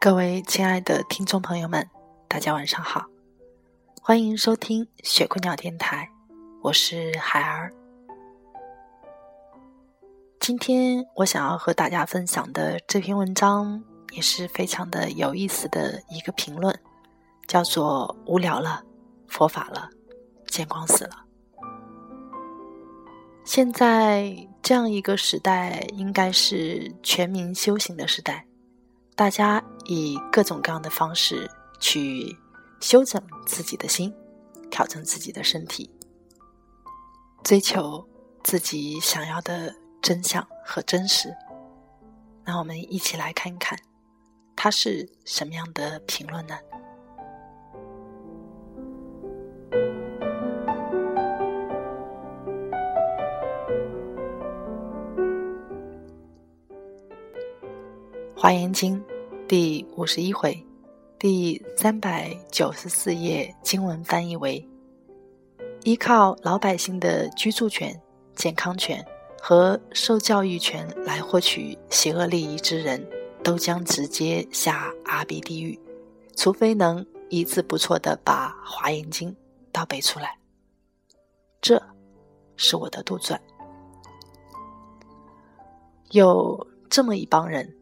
各位亲爱的听众朋友们，大家晚上好，欢迎收听雪姑娘电台，我是海儿。今天我想要和大家分享的这篇文章也是非常的有意思的一个评论，叫做“无聊了，佛法了，见光死了”。现在这样一个时代，应该是全民修行的时代。大家以各种各样的方式去修整自己的心，调整自己的身体，追求自己想要的真相和真实。那我们一起来看一看，他是什么样的评论呢？《华严经》第五十一回，第三百九十四页经文翻译为：依靠老百姓的居住权、健康权和受教育权来获取邪恶利益之人，都将直接下阿鼻地狱，除非能一字不错的把《华严经》倒背出来。这是我的杜撰。有这么一帮人。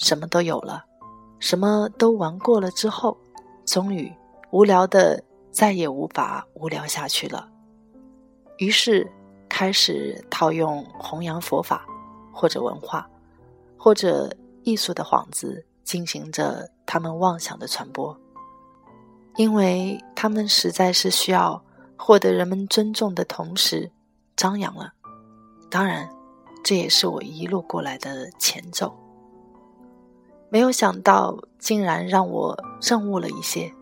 什么都有了，什么都玩过了之后，终于无聊的再也无法无聊下去了。于是开始套用弘扬佛法，或者文化，或者艺术的幌子，进行着他们妄想的传播。因为他们实在是需要获得人们尊重的同时，张扬了。当然，这也是我一路过来的前奏。没有想到，竟然让我证悟了一些。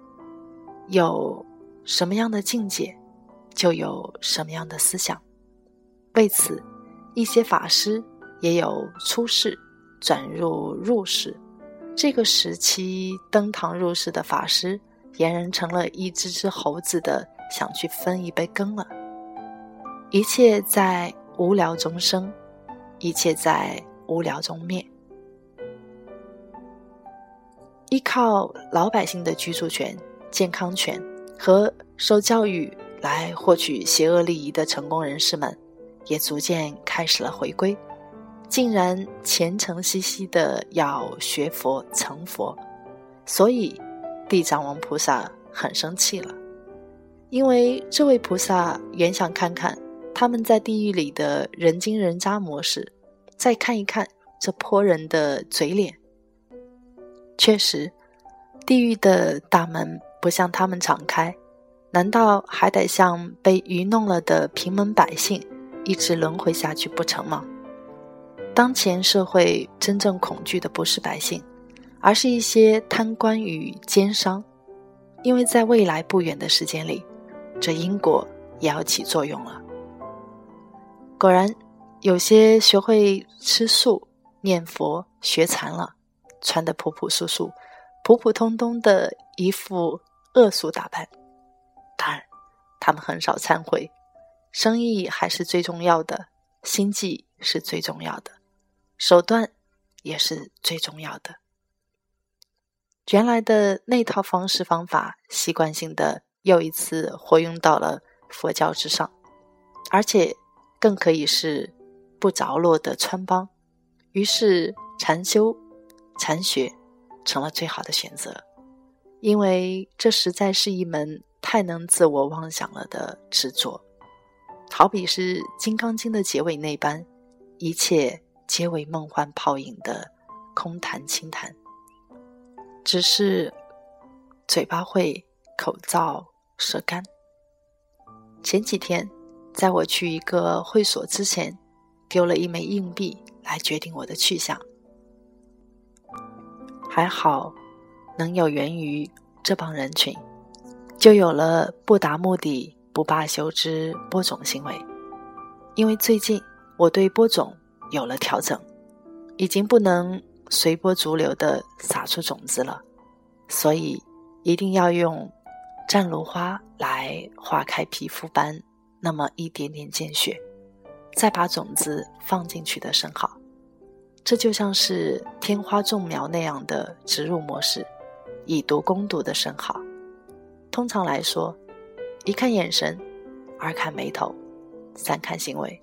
有什么样的境界，就有什么样的思想。为此，一些法师也有出世、转入入世。这个时期登堂入室的法师，俨然成了一只只猴子的想去分一杯羹了。一切在无聊中生，一切在无聊中灭。依靠老百姓的居住权、健康权和受教育来获取邪恶利益的成功人士们，也逐渐开始了回归，竟然虔诚兮兮的要学佛成佛，所以地藏王菩萨很生气了，因为这位菩萨原想看看他们在地狱里的人精人渣模式，再看一看这泼人的嘴脸。确实，地狱的大门不向他们敞开，难道还得像被愚弄了的平民百姓一直轮回下去不成吗？当前社会真正恐惧的不是百姓，而是一些贪官与奸商，因为在未来不远的时间里，这因果也要起作用了。果然，有些学会吃素、念佛、学禅了。穿的朴朴素素、普普通通的一副恶俗打扮，当然，他们很少忏悔。生意还是最重要的，心计是最重要的，手段也是最重要的。原来的那套方式方法，习惯性的又一次活用到了佛教之上，而且更可以是不着落的穿帮。于是禅修。残学成了最好的选择，因为这实在是一门太能自我妄想了的执着，好比是《金刚经》的结尾那般，一切皆为梦幻泡影的空谈轻谈，只是嘴巴会口燥舌干。前几天，在我去一个会所之前，丢了一枚硬币来决定我的去向。还好，能有缘于这帮人群，就有了不达目的不罢休之播种行为。因为最近我对播种有了调整，已经不能随波逐流的撒出种子了，所以一定要用湛芦花来化开皮肤斑，那么一点点见血，再把种子放进去的生好。这就像是天花种苗那样的植入模式，以毒攻毒的生好。通常来说，一看眼神，二看眉头，三看行为，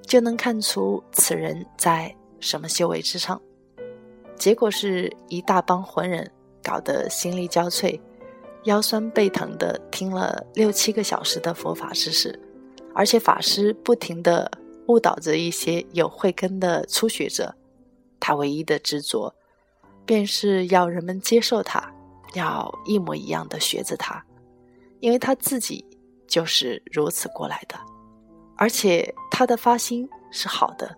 就能看出此人在什么修为之上。结果是一大帮混人搞得心力交瘁、腰酸背疼的，听了六七个小时的佛法知识，而且法师不停的误导着一些有慧根的初学者。他唯一的执着，便是要人们接受他，要一模一样的学着他，因为他自己就是如此过来的，而且他的发心是好的，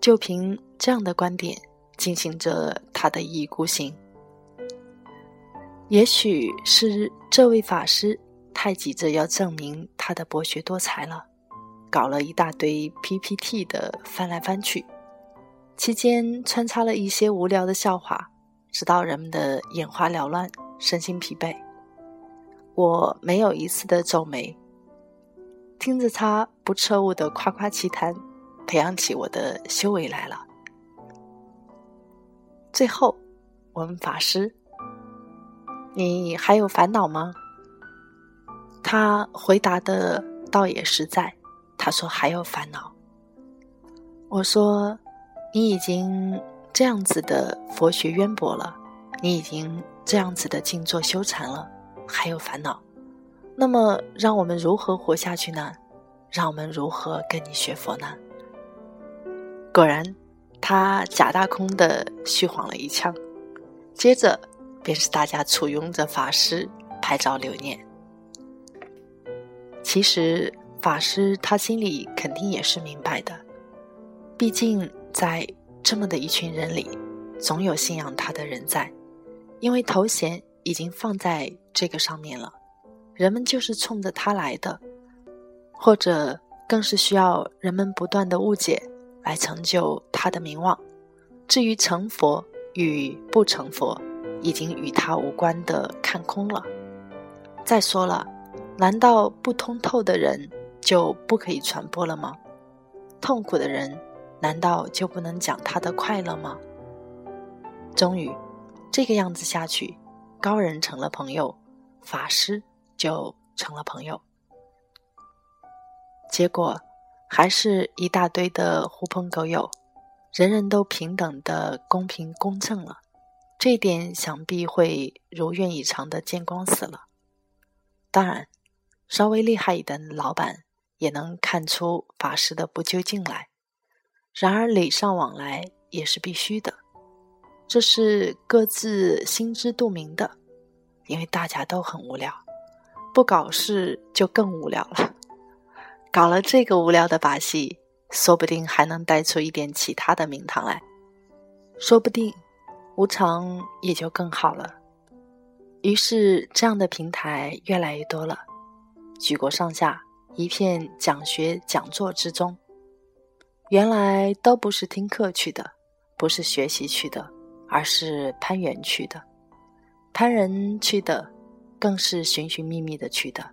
就凭这样的观点进行着他的一意孤行。也许是这位法师太急着要证明他的博学多才了，搞了一大堆 PPT 的翻来翻去。期间穿插了一些无聊的笑话，直到人们的眼花缭乱、身心疲惫。我没有一次的皱眉，听着他不彻悟的夸夸其谈，培养起我的修为来了。最后，我问法师：“你还有烦恼吗？”他回答的倒也实在，他说：“还有烦恼。”我说。你已经这样子的佛学渊博了，你已经这样子的静坐修禅了，还有烦恼，那么让我们如何活下去呢？让我们如何跟你学佛呢？果然，他假大空的虚晃了一枪，接着便是大家簇拥着法师拍照留念。其实法师他心里肯定也是明白的，毕竟。在这么的一群人里，总有信仰他的人在，因为头衔已经放在这个上面了，人们就是冲着他来的，或者更是需要人们不断的误解来成就他的名望。至于成佛与不成佛，已经与他无关的看空了。再说了，难道不通透的人就不可以传播了吗？痛苦的人。难道就不能讲他的快乐吗？终于，这个样子下去，高人成了朋友，法师就成了朋友，结果还是一大堆的狐朋狗友，人人都平等的公平公正了。这点想必会如愿以偿的见光死了。当然，稍微厉害一点的老板也能看出法师的不究竟来。然而礼尚往来也是必须的，这是各自心知肚明的，因为大家都很无聊，不搞事就更无聊了。搞了这个无聊的把戏，说不定还能带出一点其他的名堂来，说不定无常也就更好了。于是，这样的平台越来越多了，举国上下一片讲学讲座之中。原来都不是听课去的，不是学习去的，而是攀缘去的。攀人去的，更是寻寻觅觅的去的。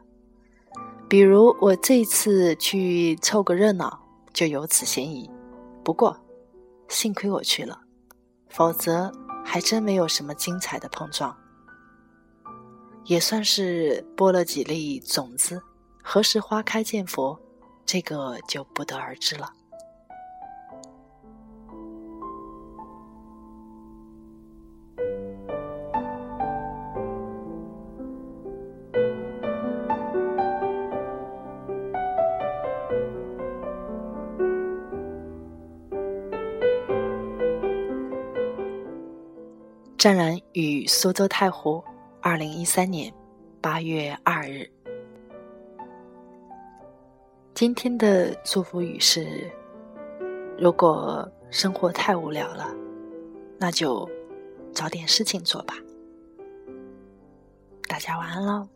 比如我这次去凑个热闹，就有此嫌疑。不过，幸亏我去了，否则还真没有什么精彩的碰撞。也算是播了几粒种子，何时花开见佛，这个就不得而知了。湛然与苏州太湖，二零一三年八月二日。今天的祝福语是：如果生活太无聊了，那就找点事情做吧。大家晚安喽。